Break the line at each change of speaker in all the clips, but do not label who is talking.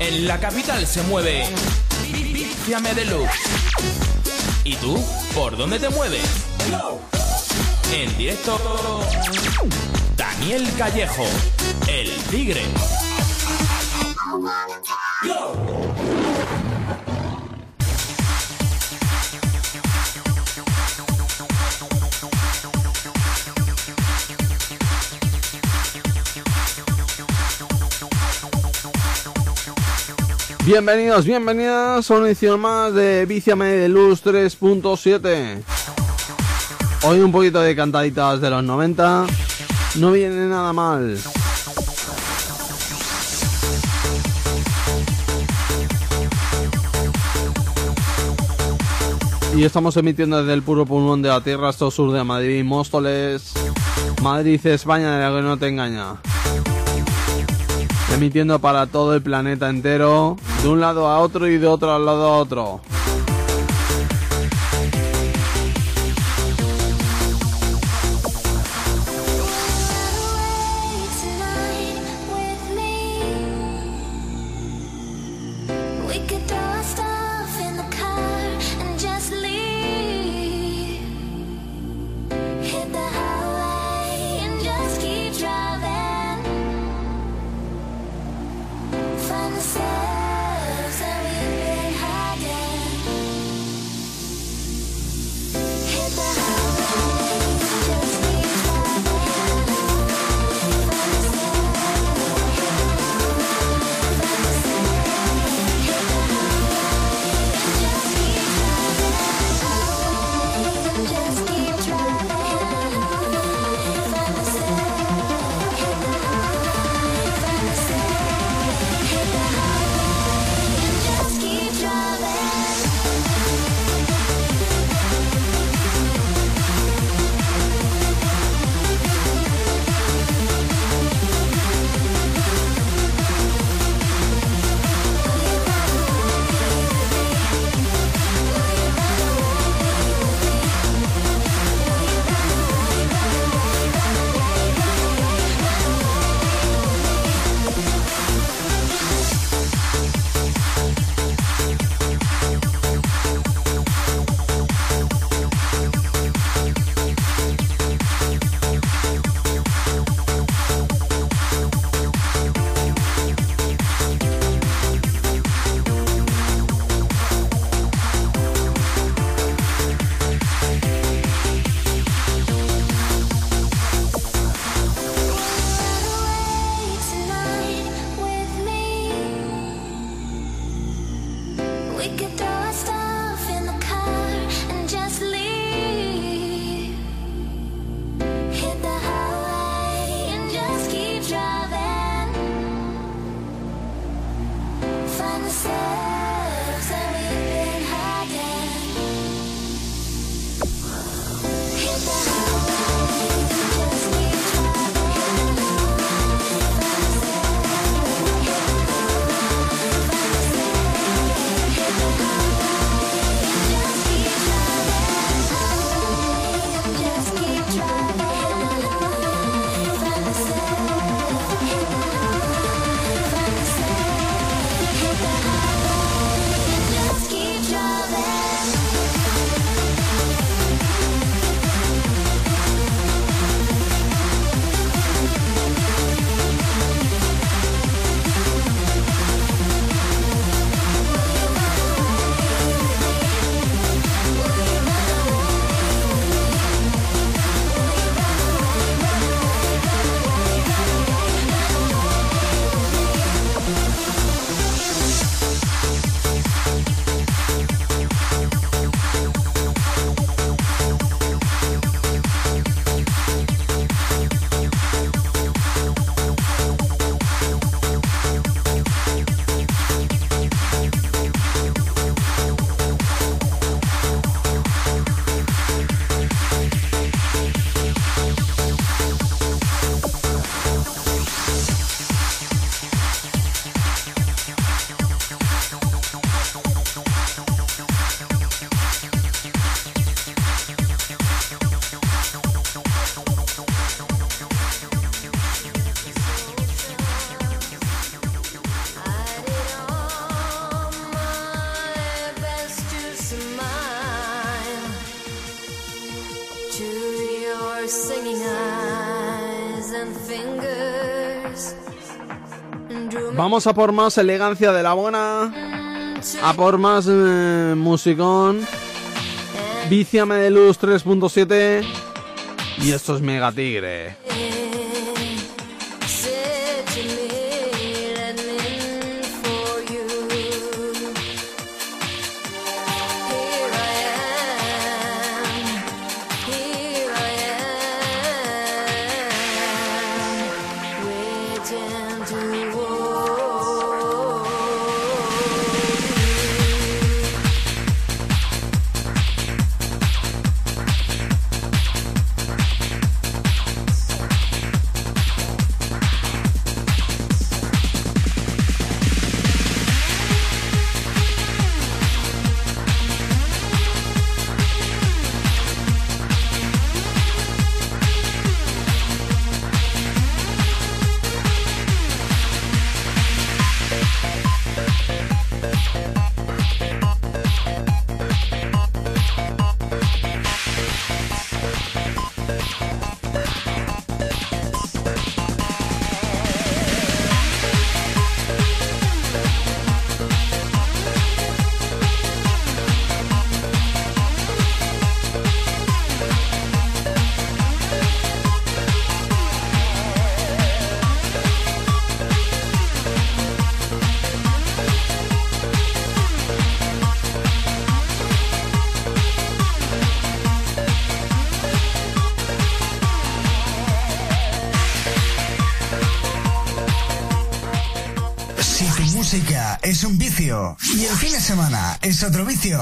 En la capital se mueve Viciame Deluxe. ¿Y tú? ¿Por dónde te mueves? En directo, Daniel Callejo, el tigre.
Bienvenidos, bienvenidas a una edición más de Viciame de Luz 3.7. Hoy un poquito de cantaditas de los 90. No viene nada mal. Y estamos emitiendo desde el puro pulmón de la tierra, esto sur de Madrid, Móstoles, Madrid, España, de la que no te engaña emitiendo para todo el planeta entero, de un lado a otro y de otro al lado a otro.
Vamos a por más elegancia de la buena, a por más eh, musicón. Viciame de luz 3.7 y esto es Mega Tigre.
Semana es otro vicio,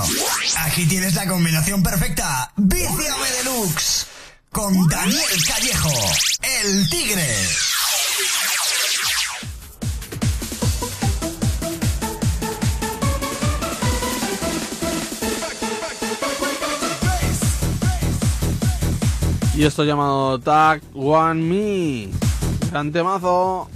aquí tienes la combinación perfecta. Vicio Deluxe con Daniel Callejo, el tigre.
Y esto llamado Tag One Me. Gran temazo.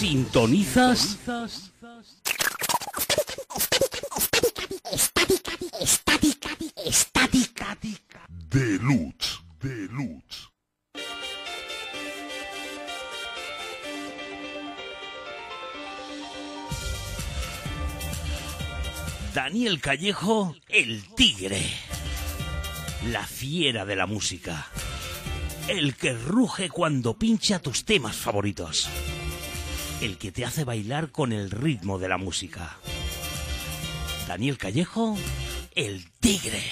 ¿Sintonizas?
Estática, estática, estática.
Deluxe, Deluxe.
Daniel Callejo, el tigre. La fiera de la música. El que ruge cuando pincha tus temas favoritos. El que te hace bailar con el ritmo de la música. Daniel Callejo, el tigre.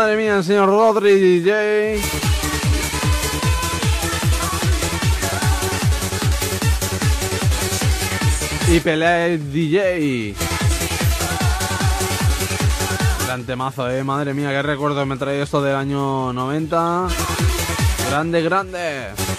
Madre mía, el señor Rodri DJ. Y pelea el DJ. Gran temazo, eh. Madre mía, qué recuerdo me trae esto del año 90. Grande, grande.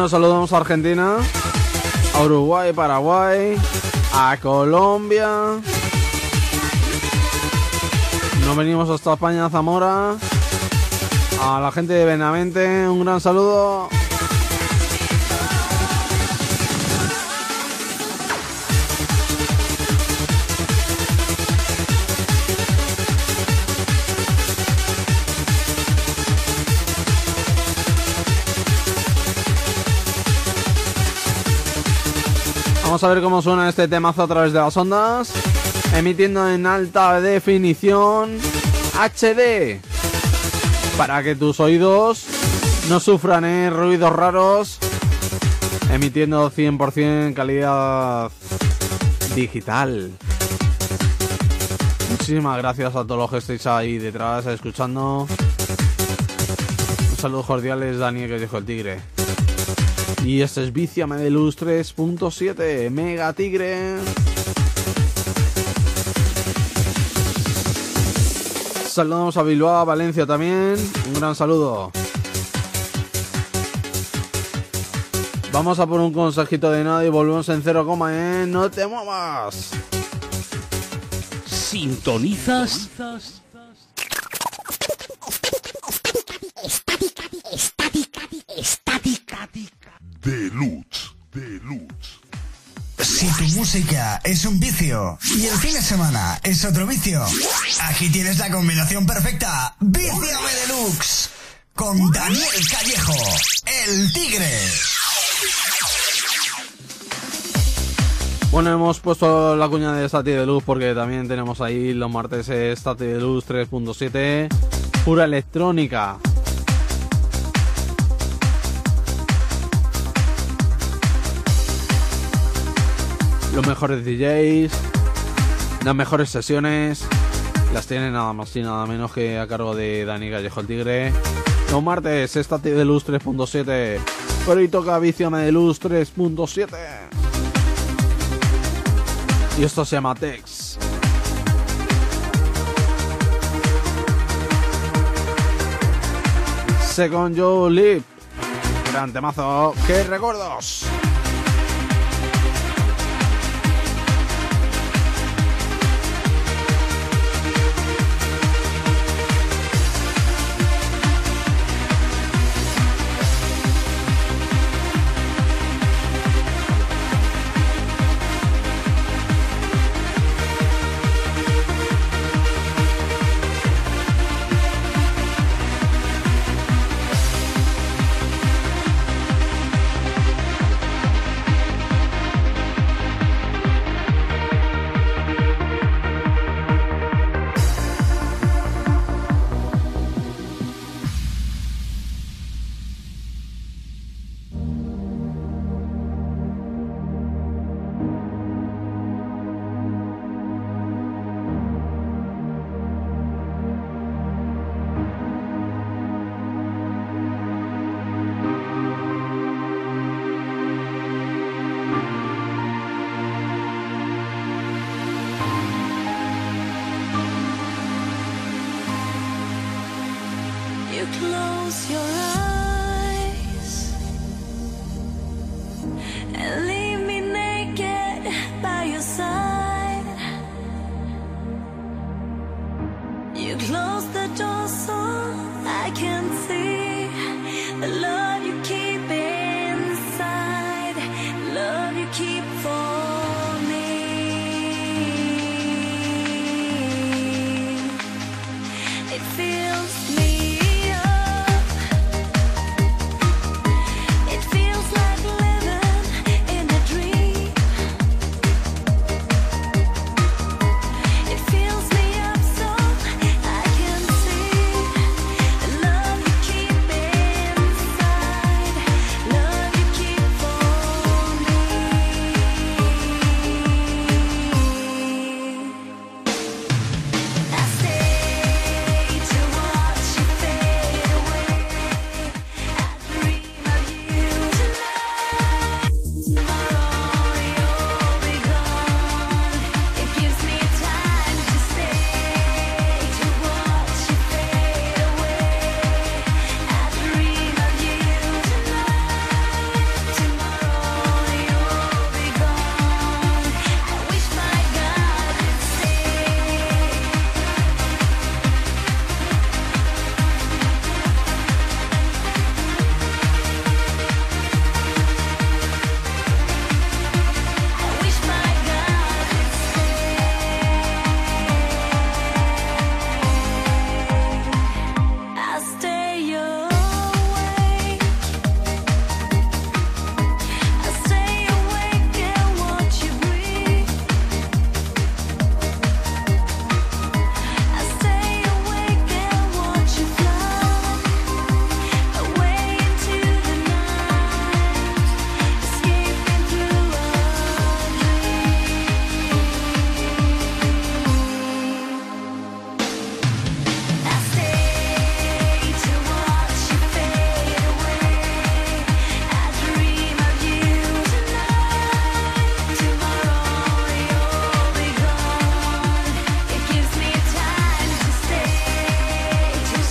Bueno, saludamos a Argentina, a Uruguay, Paraguay, a Colombia. Nos venimos hasta España, Zamora. A la gente de Benavente, un gran saludo. Vamos a ver cómo suena este temazo a través de las ondas. Emitiendo en alta definición HD.
para que tus oídos no sufran ¿eh? ruidos raros, emitiendo 100% calidad digital. Muchísimas gracias a todos los que estáis ahí detrás escuchando. Un saludo cordiales, Daniel, que dijo el tigre. Y este es Viciame de Luz 3.7, Mega Tigre. Saludamos a Bilbao, a Valencia también. Un gran saludo. Vamos a por un consejito de nada y volvemos en 0, ¿eh? No te muevas.
¿Sintonizas?
Deluxe, Deluxe.
Si tu música es un vicio y el fin de semana es otro vicio, aquí tienes la combinación perfecta. Viciame Deluxe con Daniel Callejo, el tigre.
Bueno, hemos puesto la cuña de Stati de Luz porque también tenemos ahí los martes Stati de Luz 3.7, pura electrónica. Los mejores DJs, las mejores sesiones, las tiene nada más y nada menos que a cargo de Dani Gallejo el Tigre. Los martes Stati de Luz 3.7, pero hoy toca Viciame de Luz 3.7. Y esto se llama Tex. Second You Live. Gran temazo. ¡Qué recuerdos!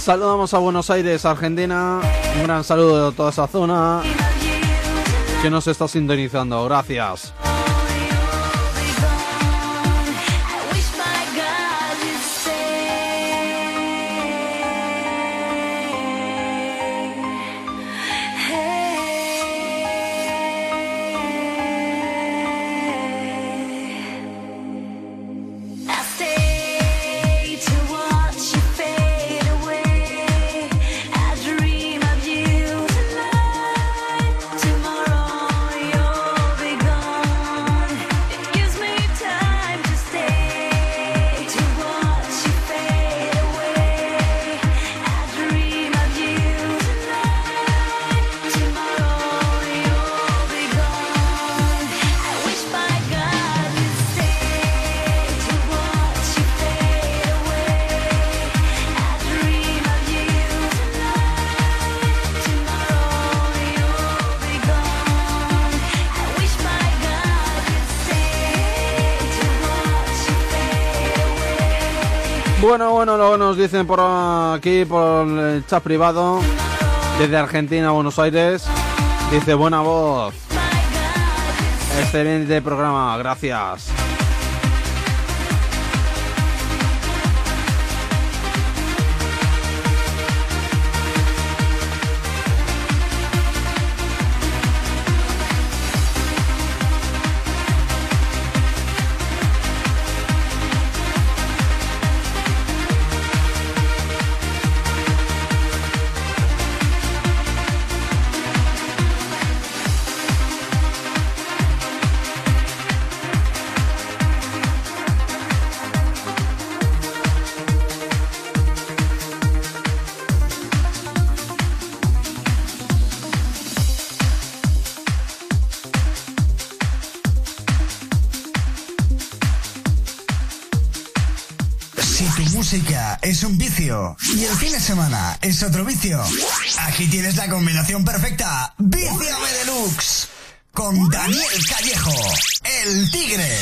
Saludamos a Buenos Aires, Argentina. Un gran saludo de toda esa zona que nos está sintonizando. Gracias. Bueno, luego nos dicen por aquí, por el chat privado, desde Argentina, Buenos Aires. Dice, buena voz. Excelente programa, gracias.
Es otro vicio, aquí tienes la combinación perfecta. Viciame Deluxe con Daniel Callejo, el tigre.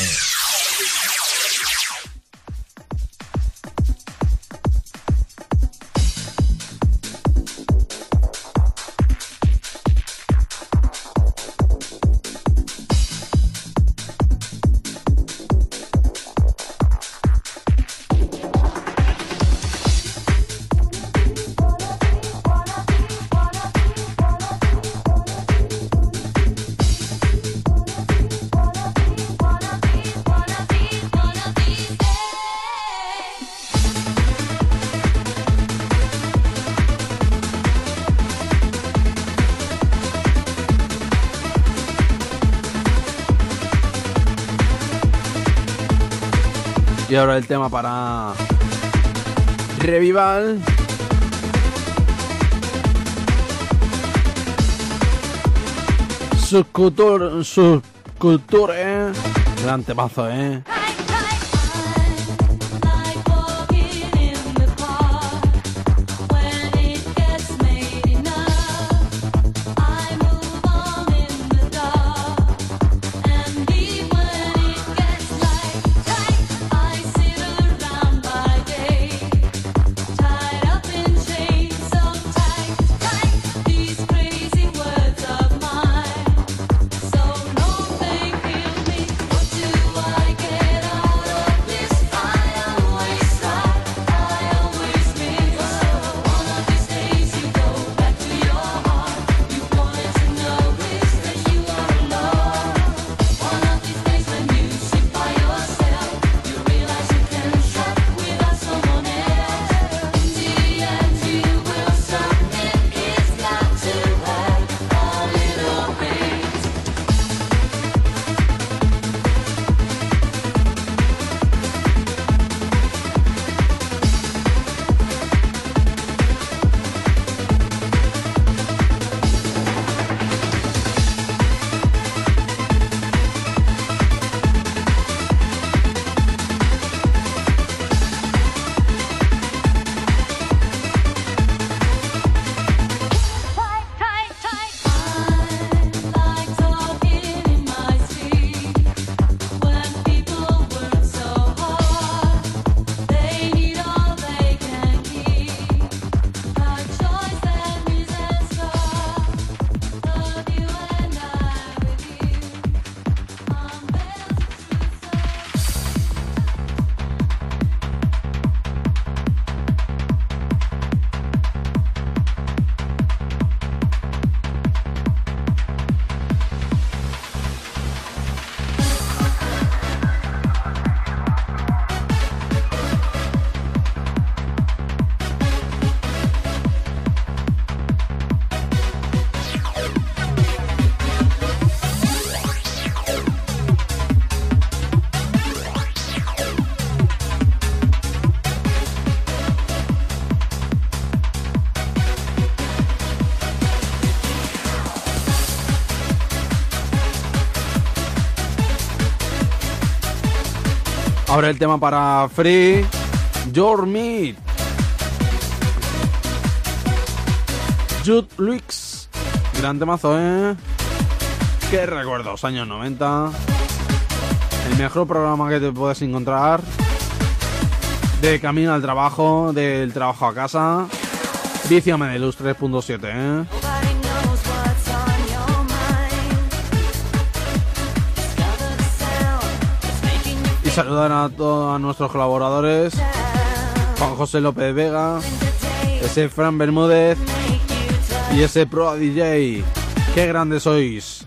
Ahora el tema para Revival. Subculture, subculture. Gran temazo, eh.
Ahora el tema para Free, Your Meat. Jude Luix. Gran temazo, ¿eh? Qué recuerdos, años 90. El mejor programa que te puedes encontrar. De camino al trabajo, del trabajo a casa. Viciame de Luz 3.7, ¿eh? saludar a todos nuestros colaboradores. Juan José López Vega, ese Fran Bermúdez y ese Pro DJ. ¡Qué grandes sois!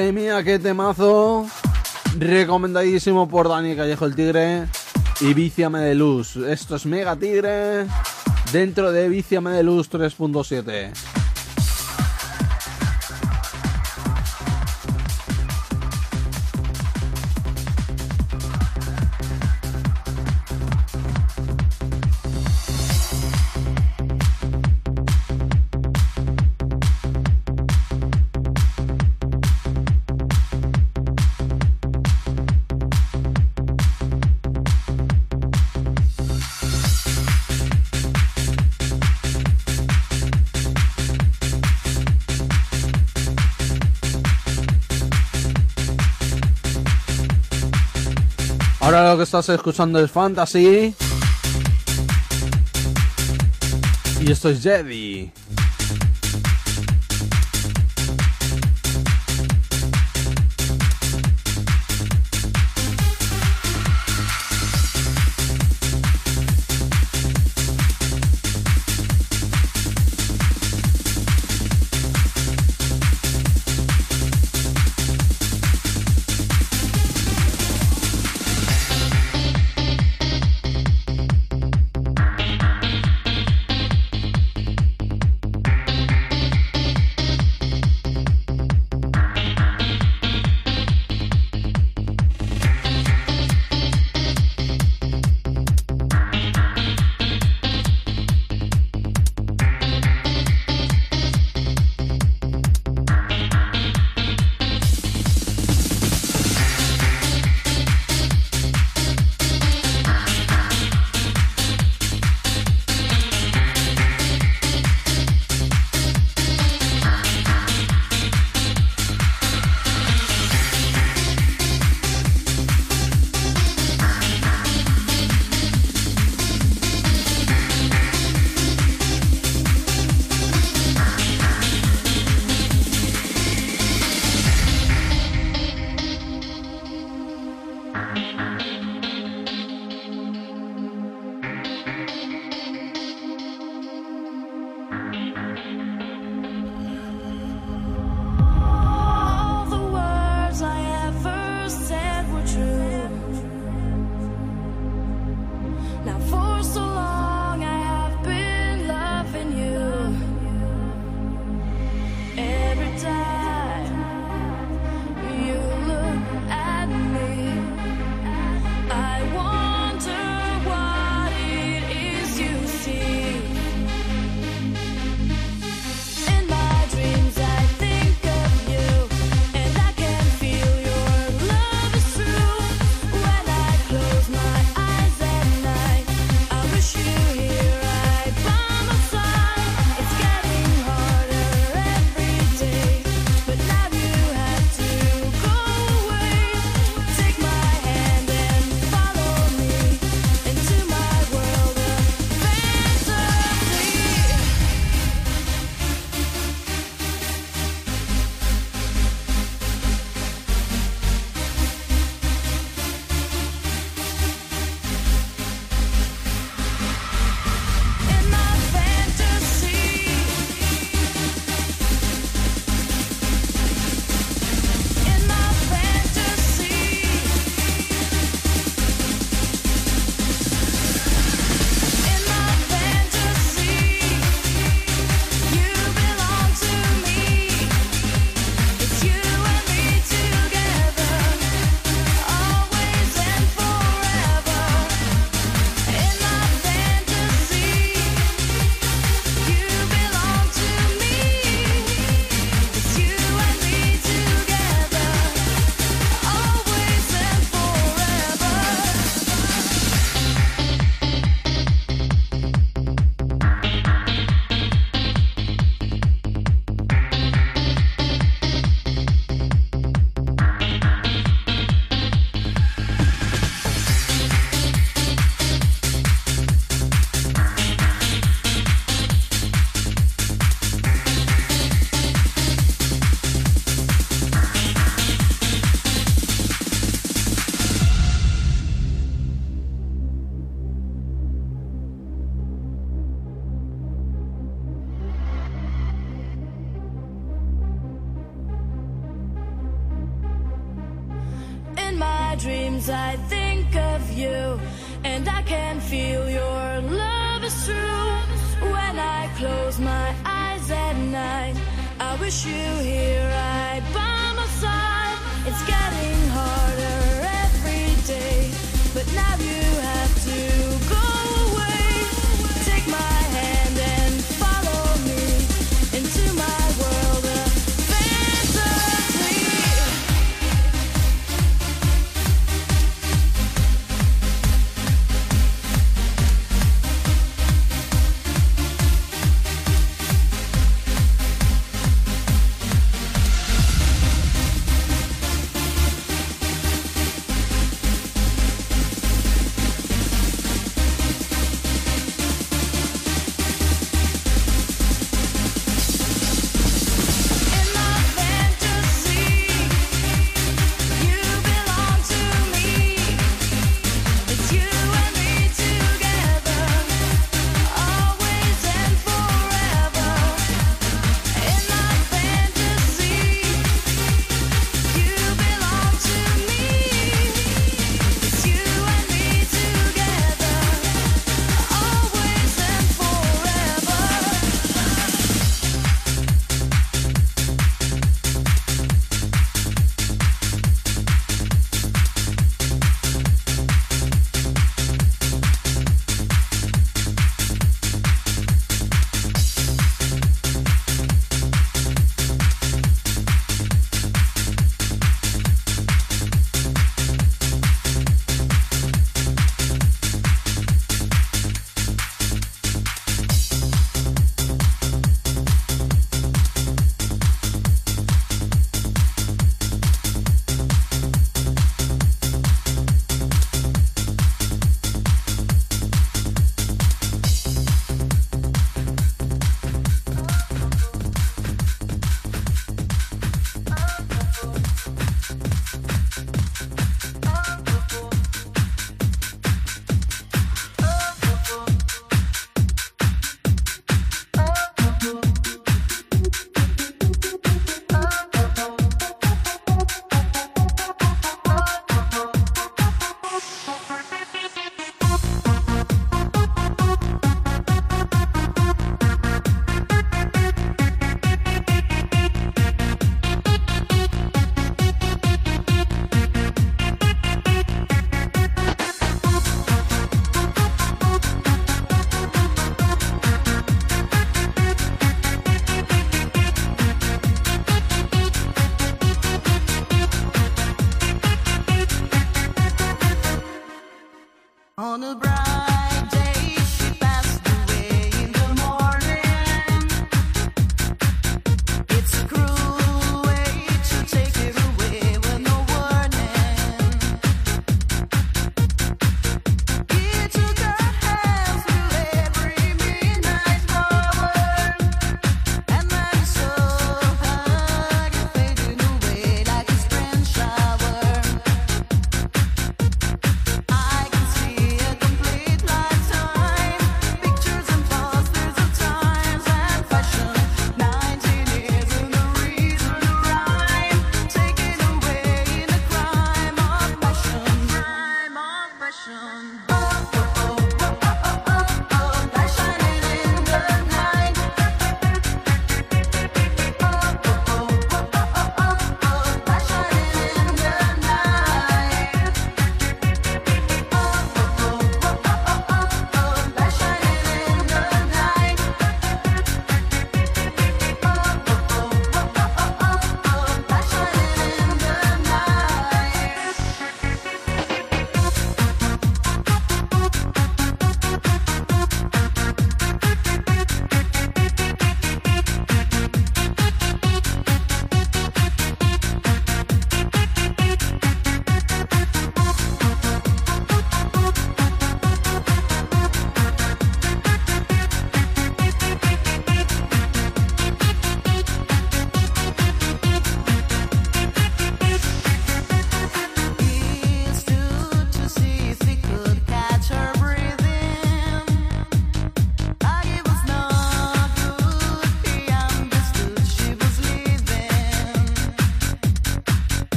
Madre mía, qué temazo. Recomendadísimo por Dani Callejo el Tigre y Viciame de Luz. Esto es Mega Tigre dentro de Viciame de Luz 3.7. estás escuchando es Fantasy. Y esto es Jedi.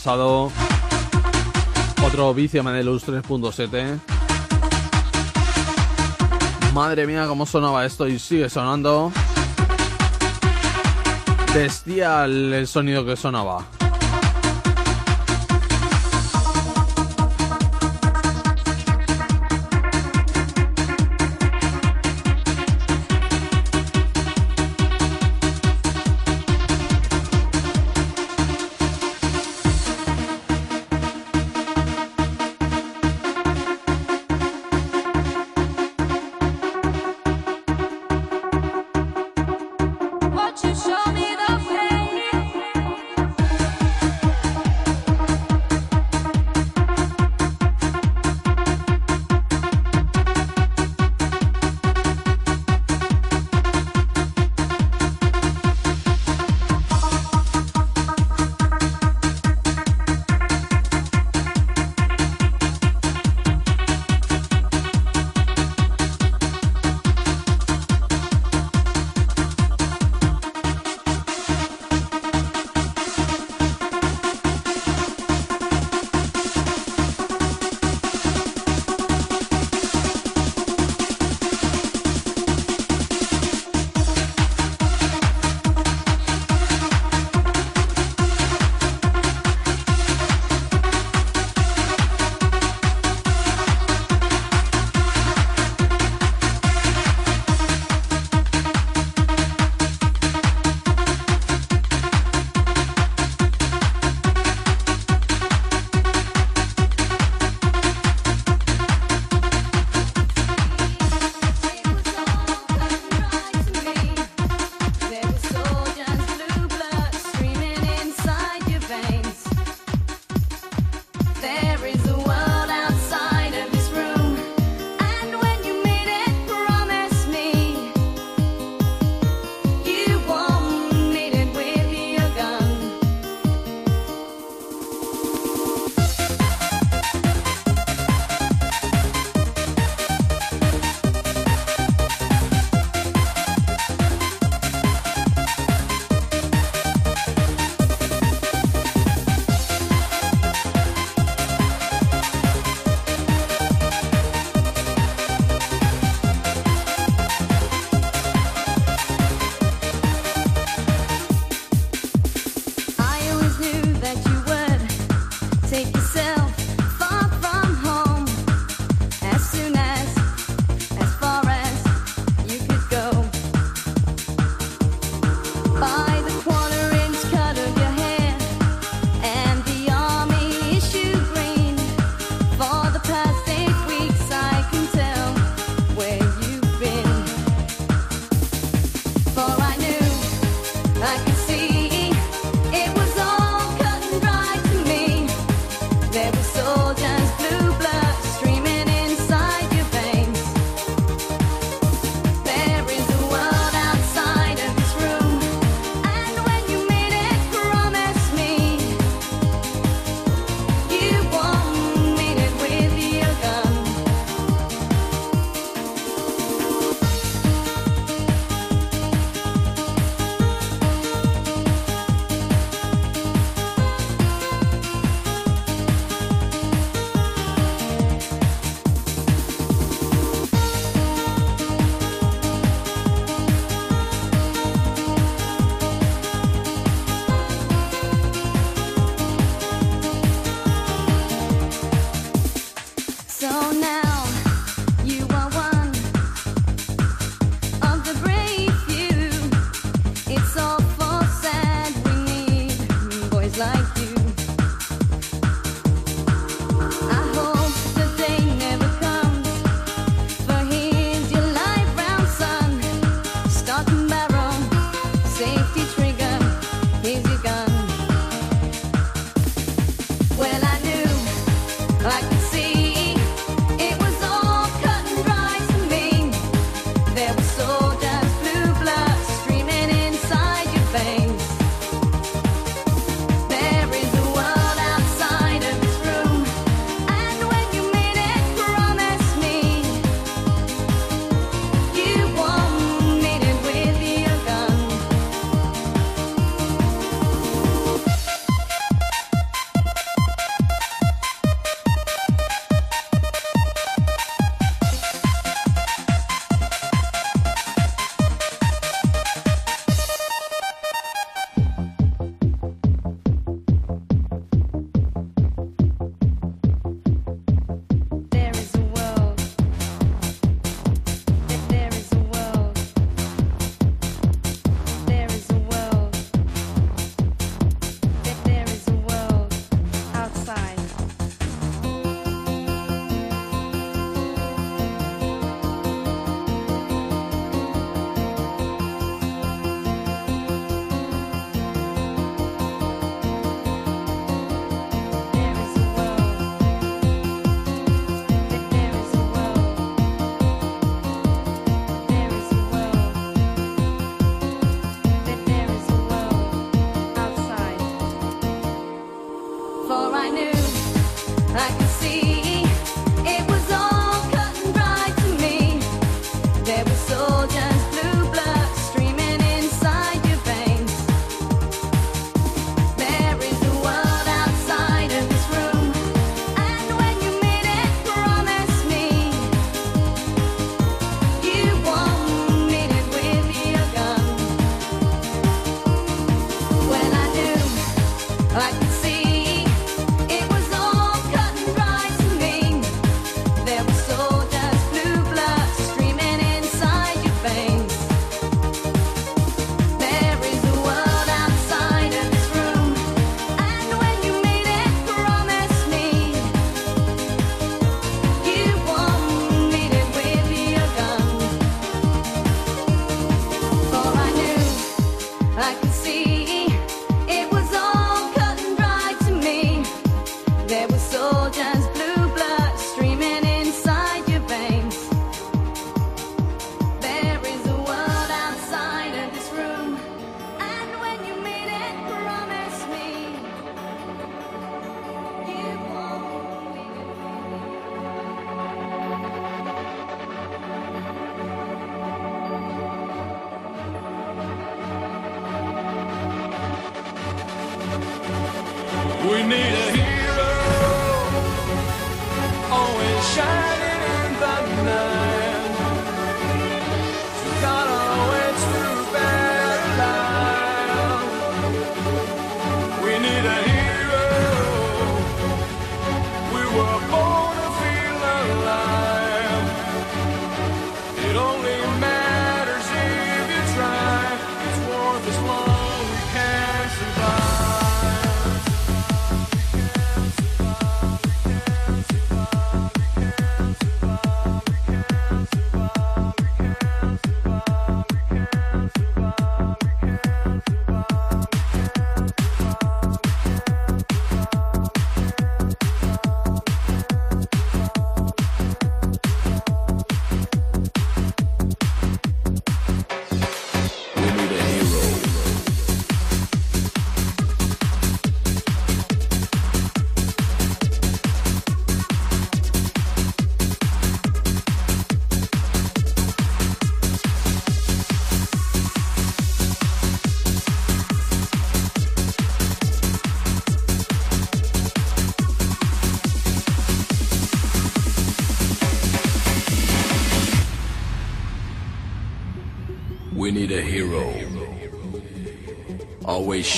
pasado. Otro vicio Manelus 3.7. Madre mía, cómo sonaba esto y sigue sonando. Testía el sonido que sonaba.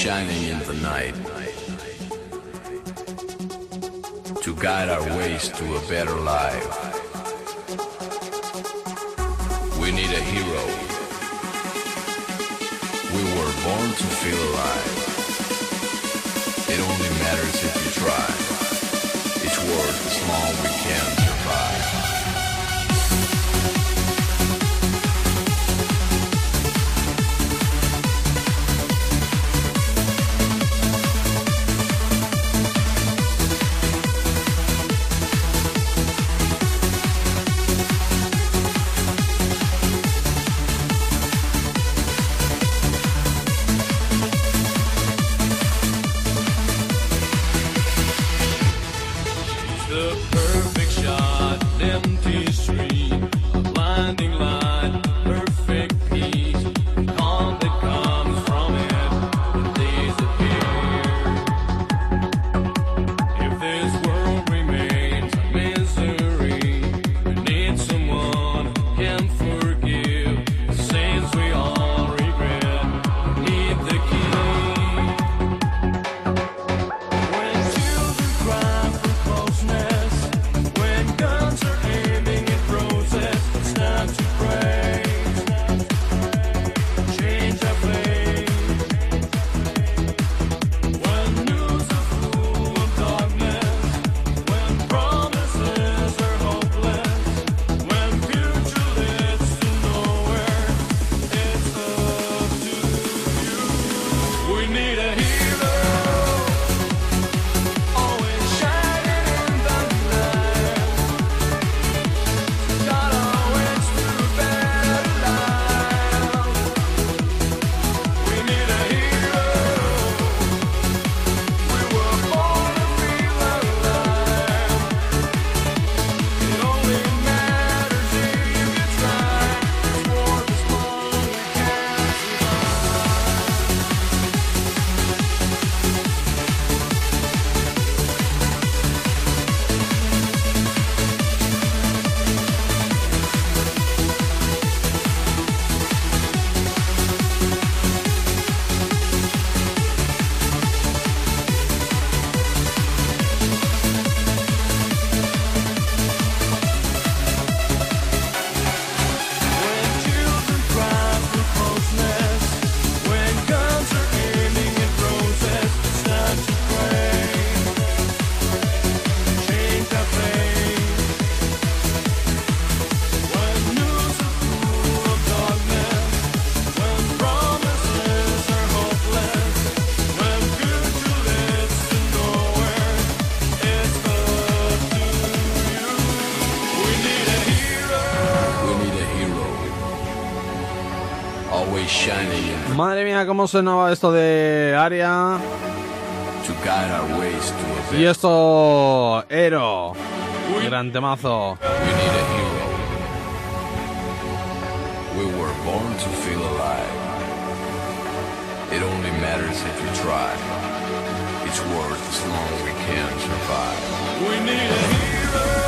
shining in the night to guide our ways to a better
madre mía, cómo sonaba esto de Aria. Y esto, Ero. Gran temazo.
We were born to feel alive. It only matters if you try. It's worth as long as we can survive.
We need a hero.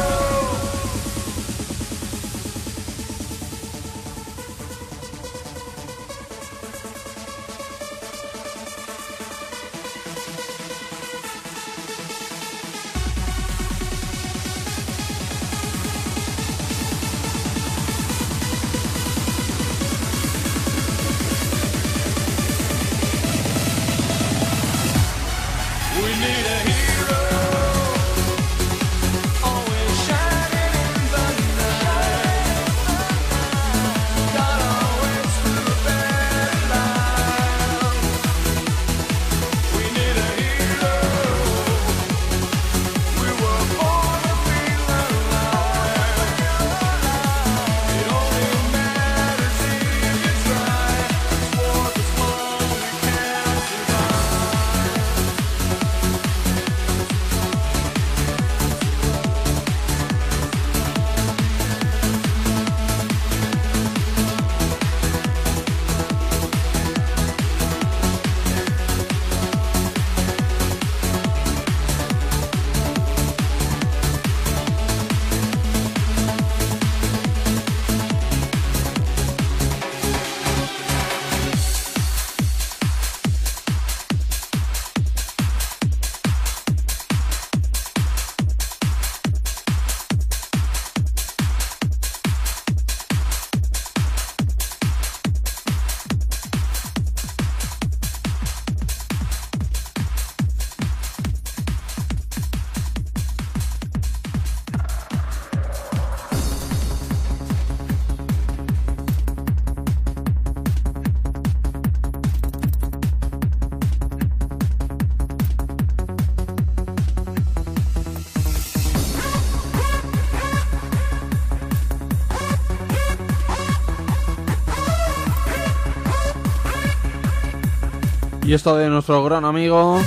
Y esto de nuestro gran amigo.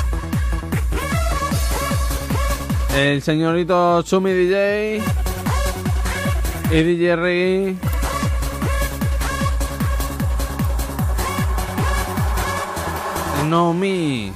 El señorito Chumi DJ. Y DJ Reggae. No me.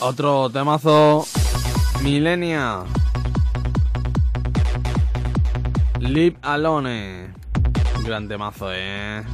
Otro temazo. Milenia. Live Alone. Gran temazo, eh.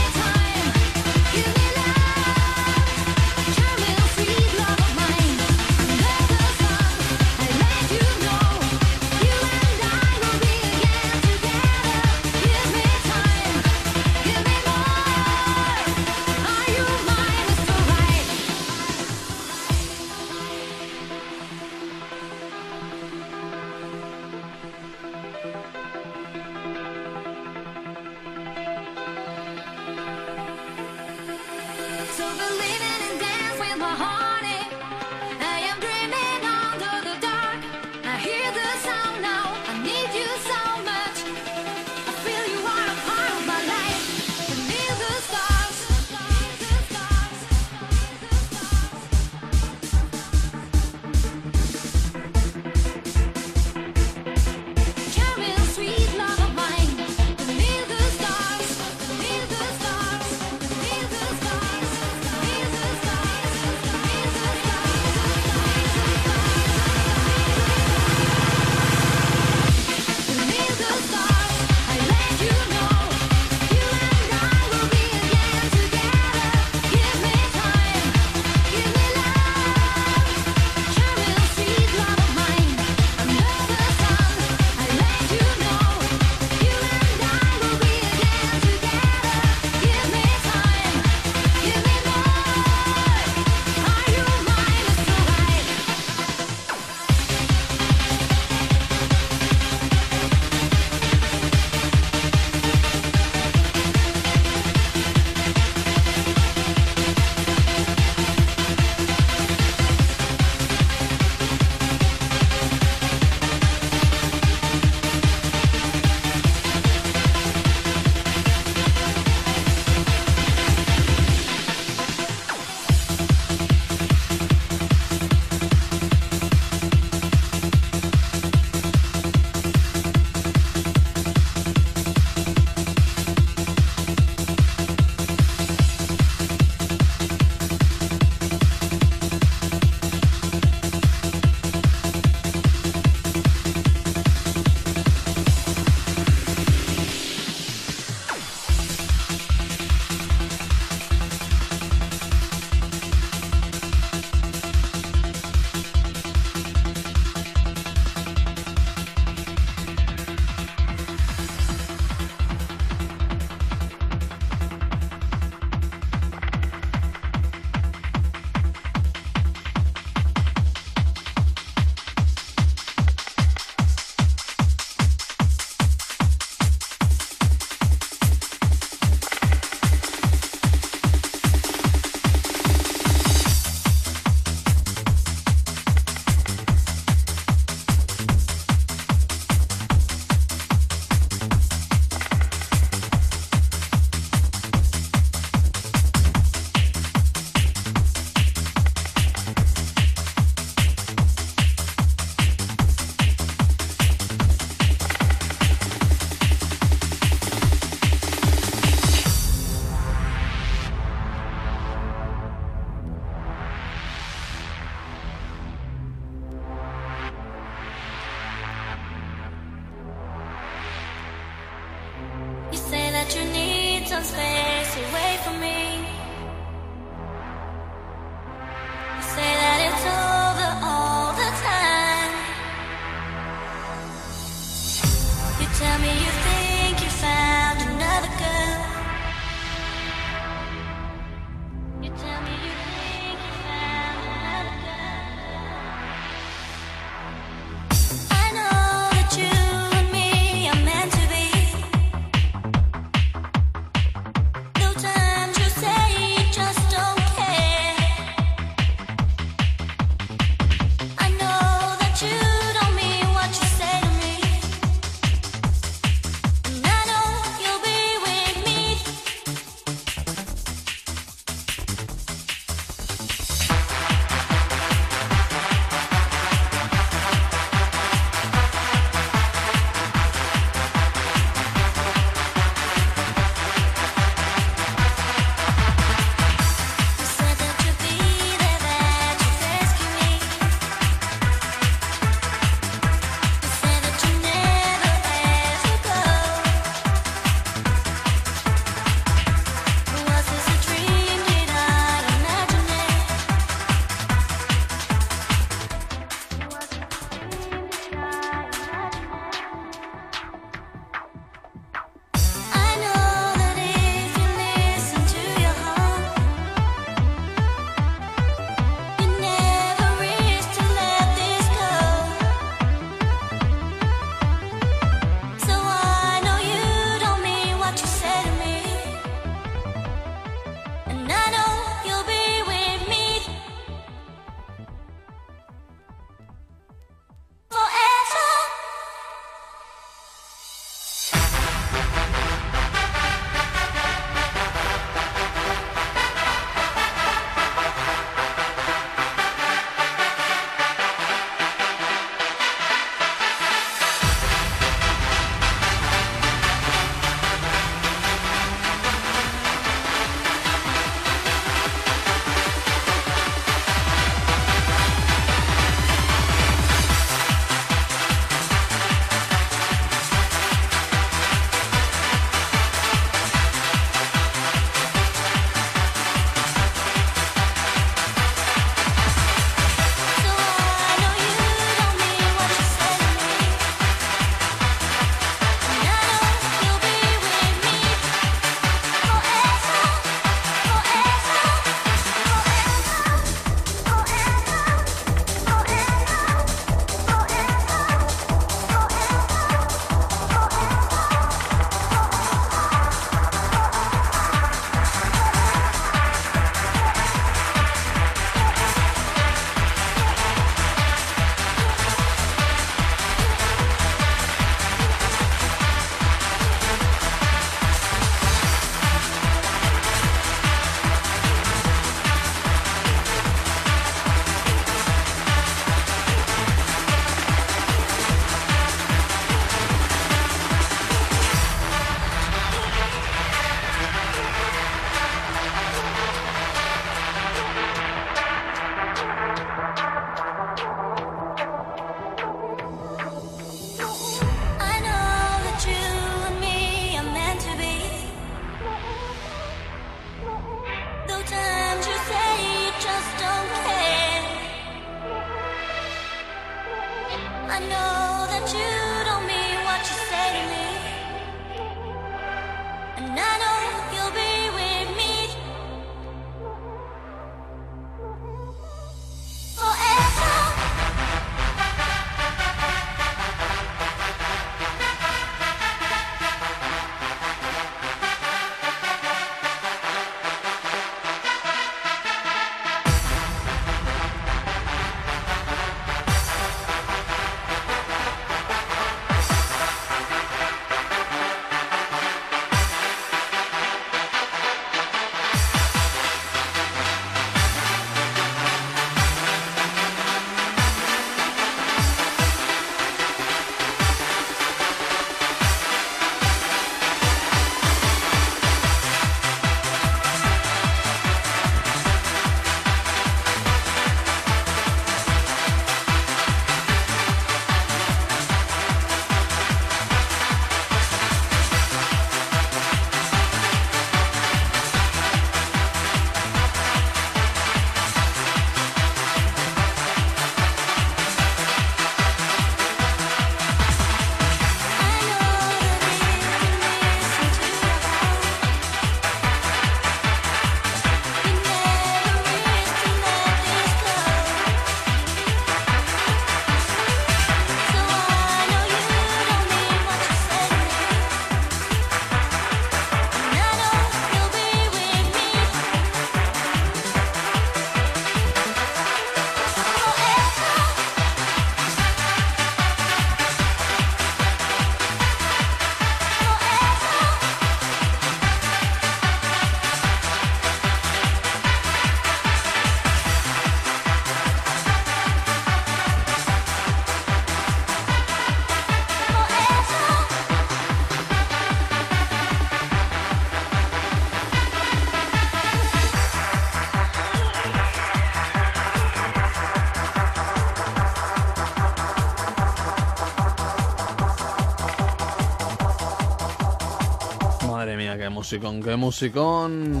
Musicón, qué musicón.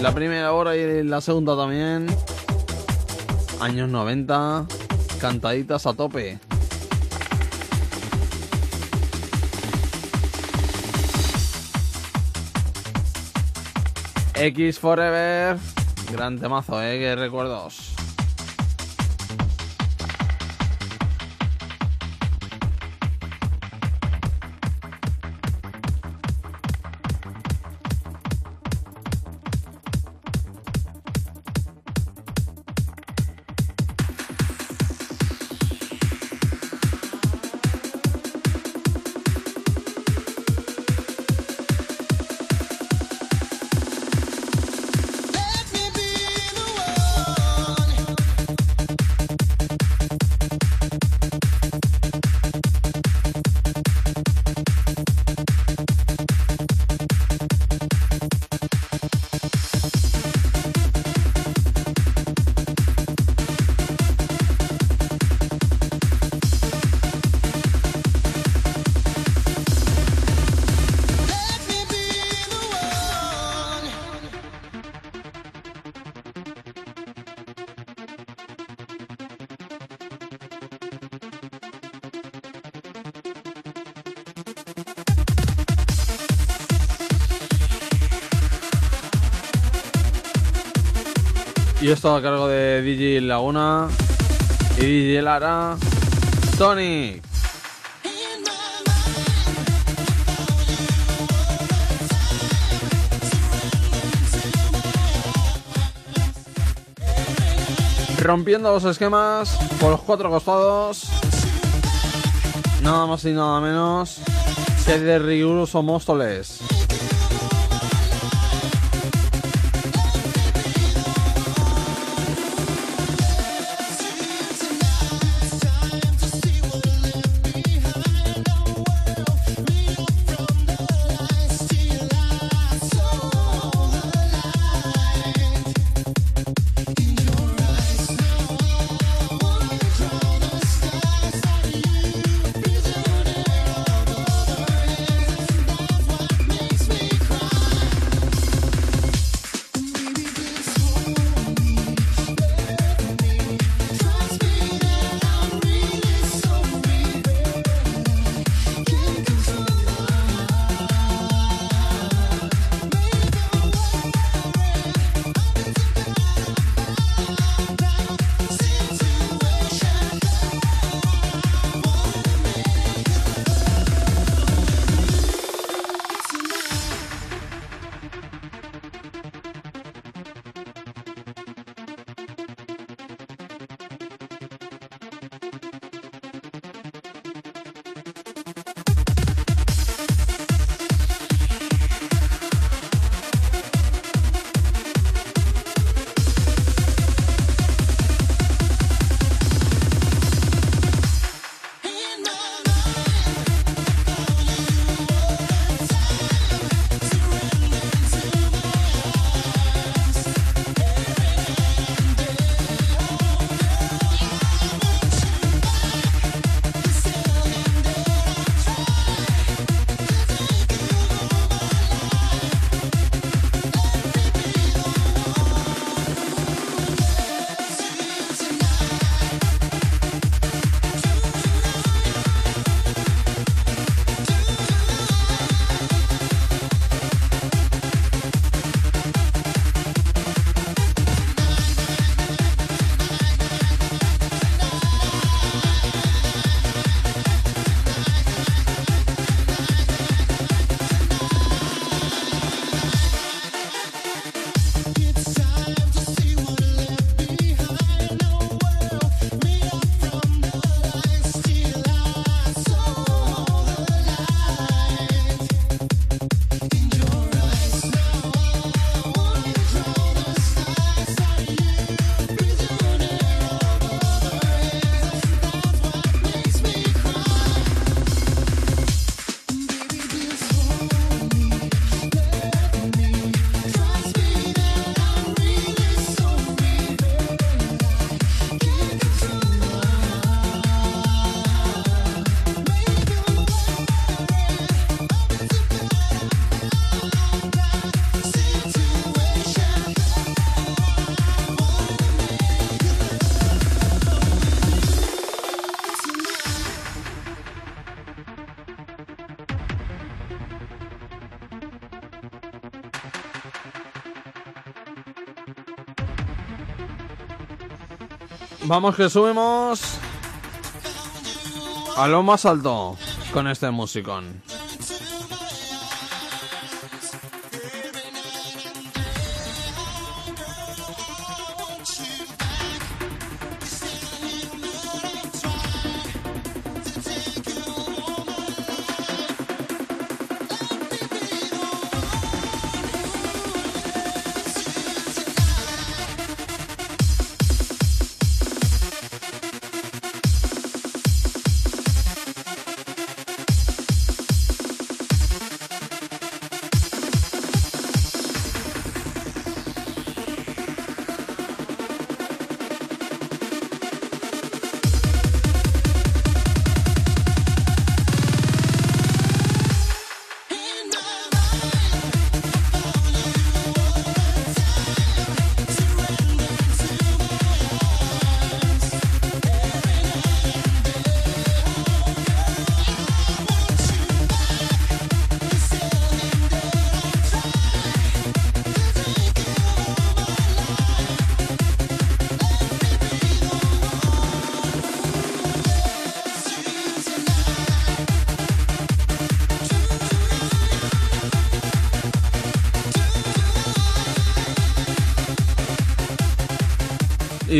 La primera hora y la segunda también. Años 90, cantaditas a tope. X Forever. Gran temazo, eh, qué recuerdos. Y esto a cargo de DJ Laguna y DJ Lara. Tony. Rompiendo los esquemas por los cuatro costados. Nada más y nada menos que de riguroso Móstoles. Vamos que subimos a lo más alto con este musicón.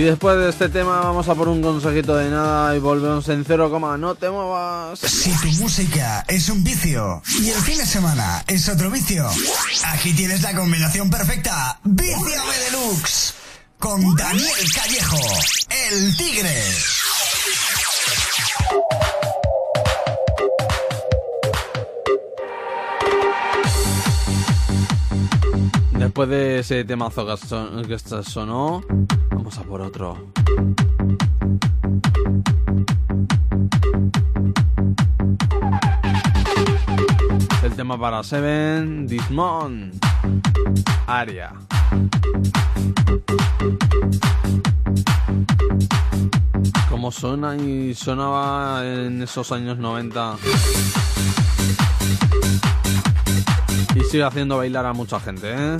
Y después de este tema vamos a por un consejito de nada y volvemos en 0, no te muevas.
Si tu música es un vicio y el fin de semana es otro vicio, aquí tienes la combinación perfecta. Viciame Deluxe con Daniel Callejo, el tigre.
Después de ese temazo que, son- que sonó, vamos a por otro. El tema para Seven, Dismon, Aria. Como suena y sonaba en esos años 90. Y sigue haciendo bailar a mucha gente, ¿eh?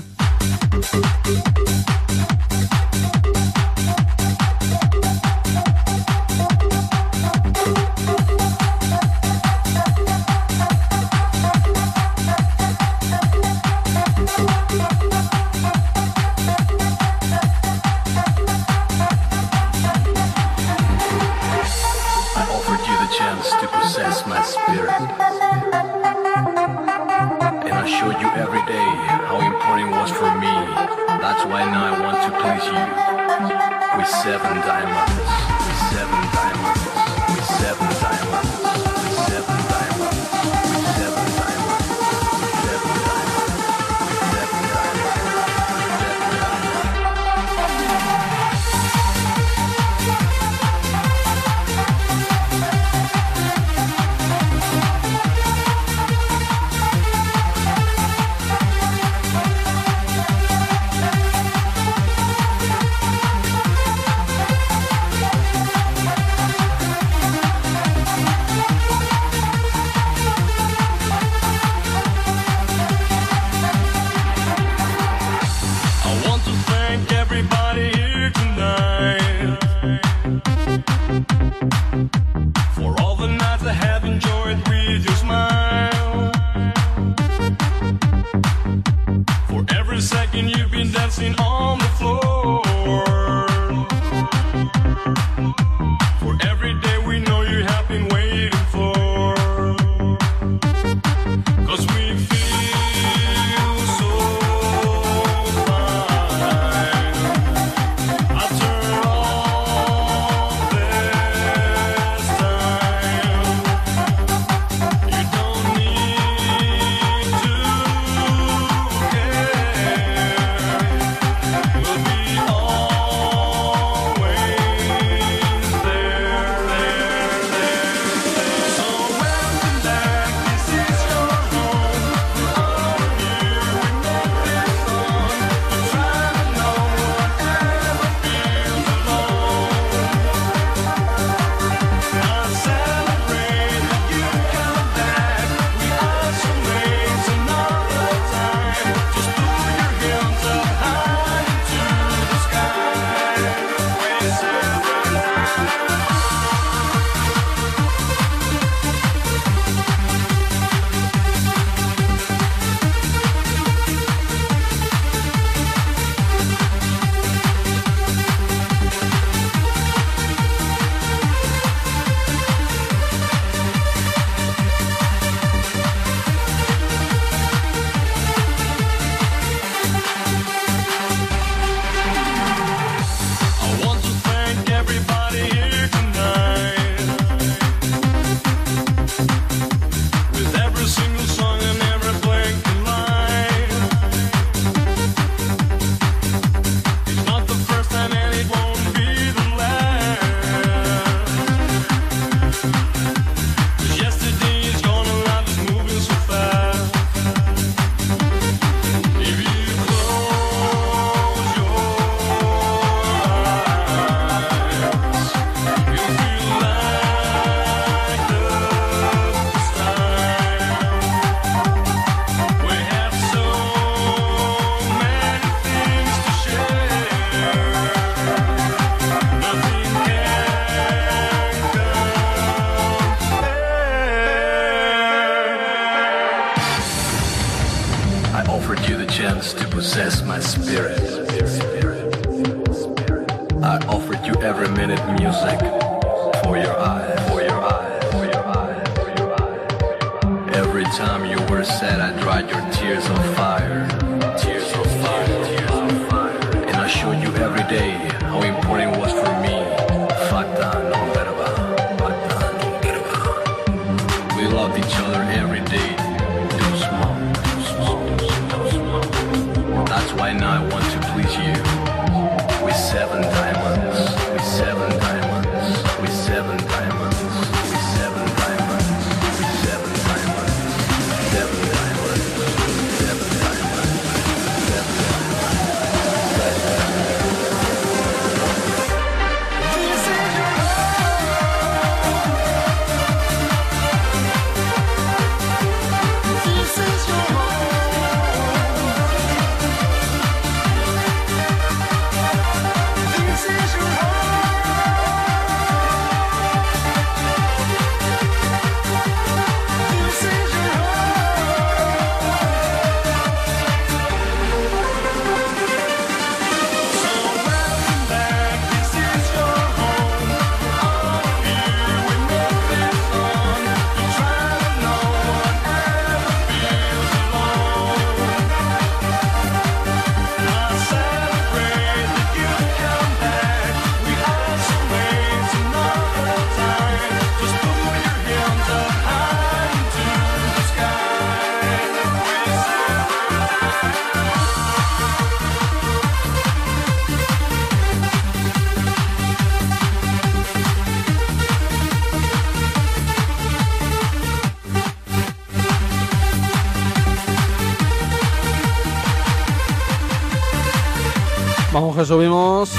subimos.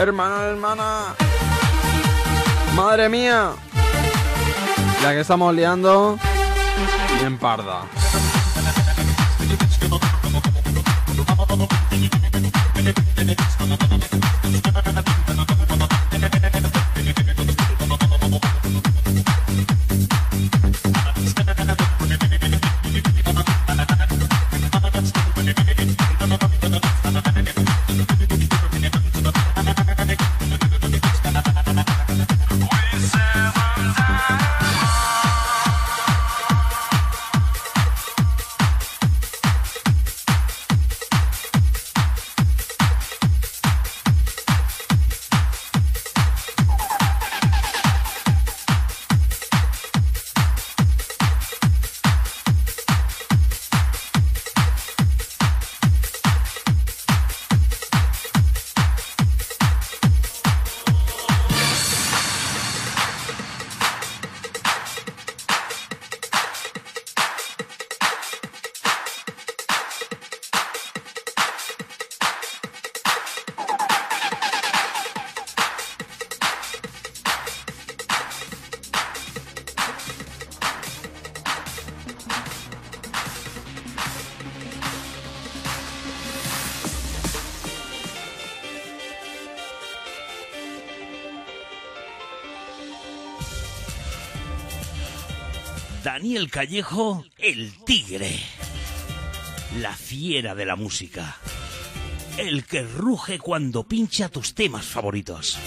Hermana, hermana. Madre mía. La que estamos liando. Bien parda.
el Callejo, el tigre. La fiera de la música. El que ruge cuando pincha tus temas favoritos.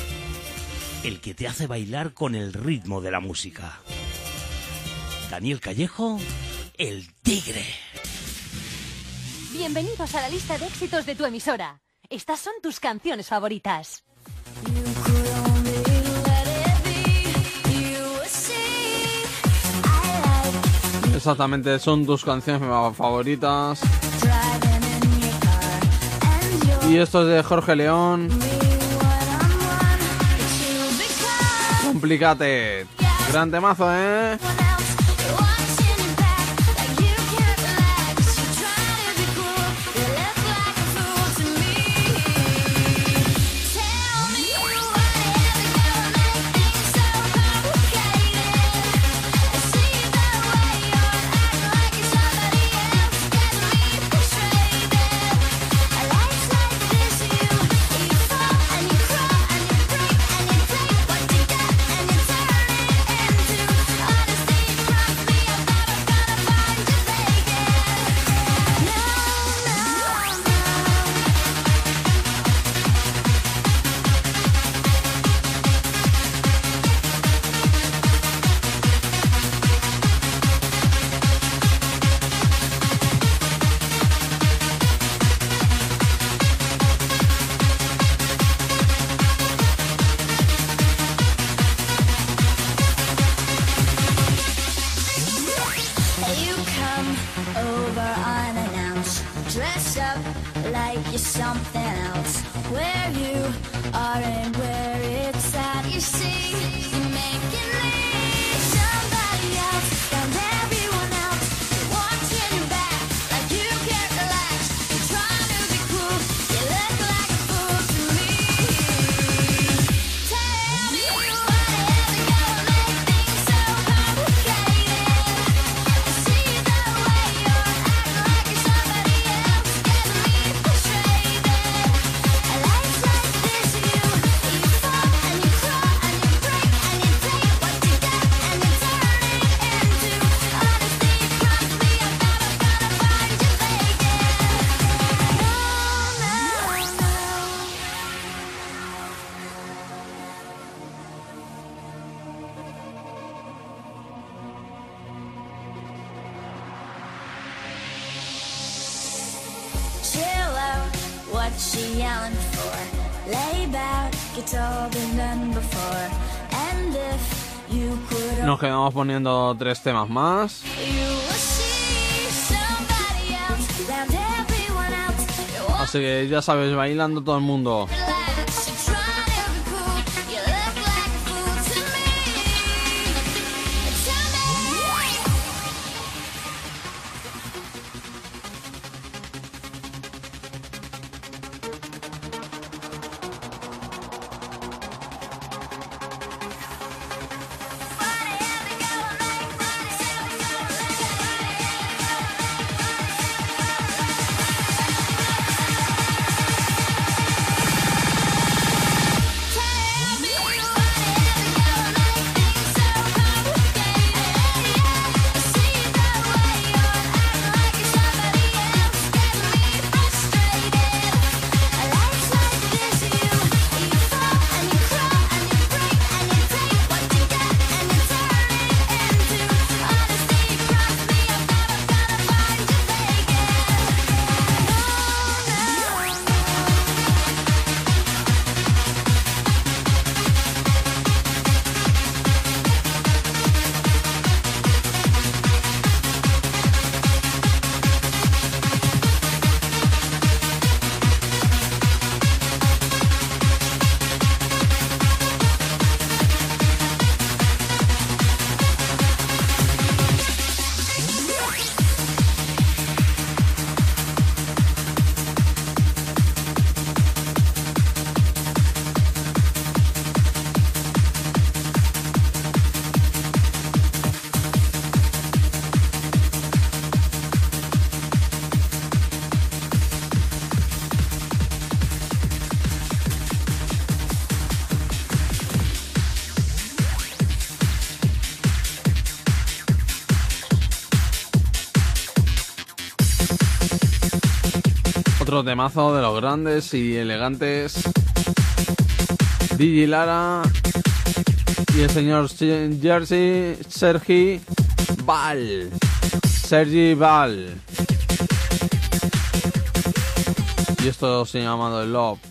El que te hace bailar con el ritmo de la música. Daniel Callejo, el tigre.
Bienvenidos a la lista de éxitos de tu emisora. Estas son tus canciones favoritas.
Exactamente, son tus canciones favoritas. Y esto es de Jorge León. Complícate. Gran temazo, ¿eh? vamos poniendo tres temas más. Así que ya sabes, bailando todo el mundo. Otro temazo de los grandes y elegantes. Digi Lara y el señor Jersey Sergi Val. Sergi Val. Y esto se llama The Love.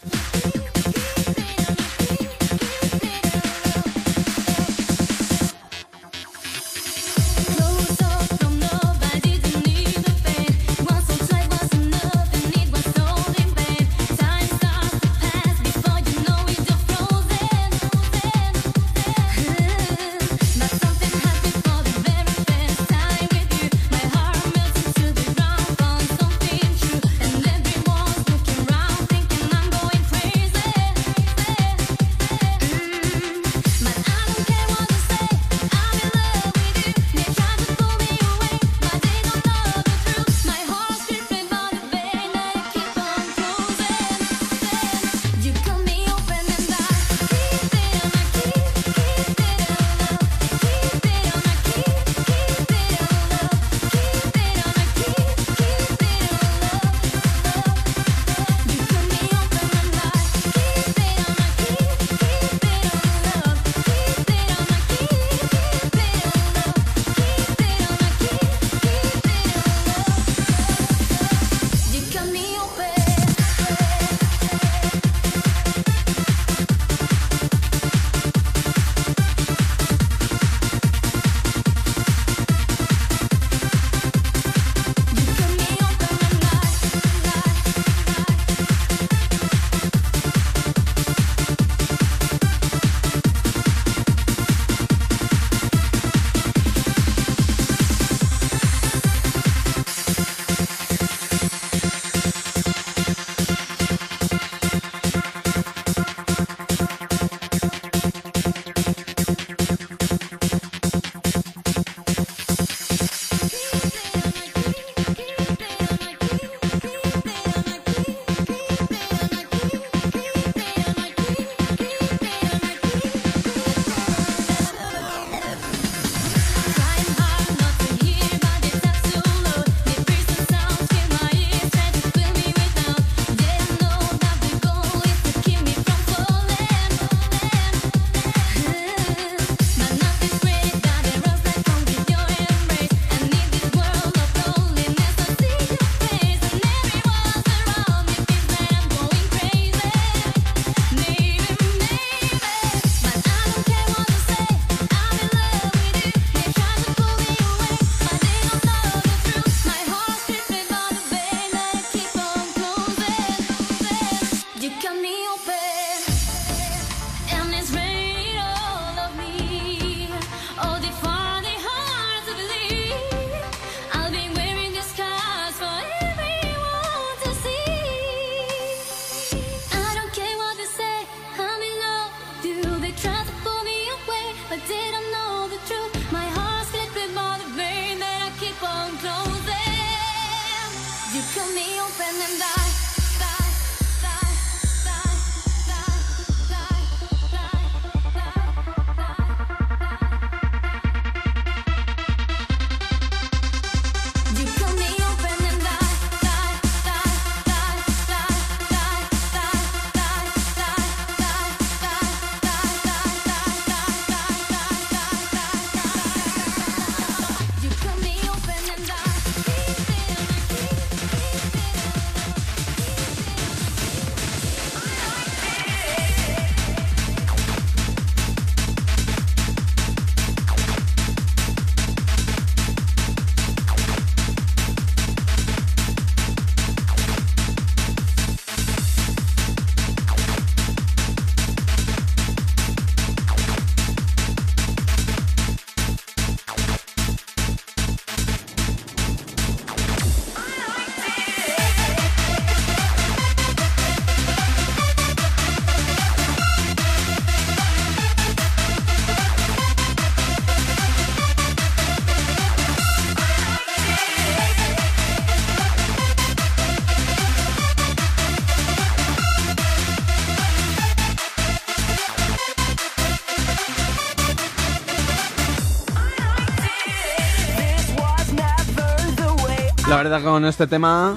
Con este tema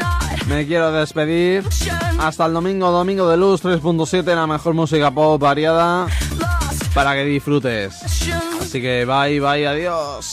me quiero despedir. Hasta el domingo, domingo de luz 3.7, la mejor música pop variada para que disfrutes. Así que bye, bye, adiós.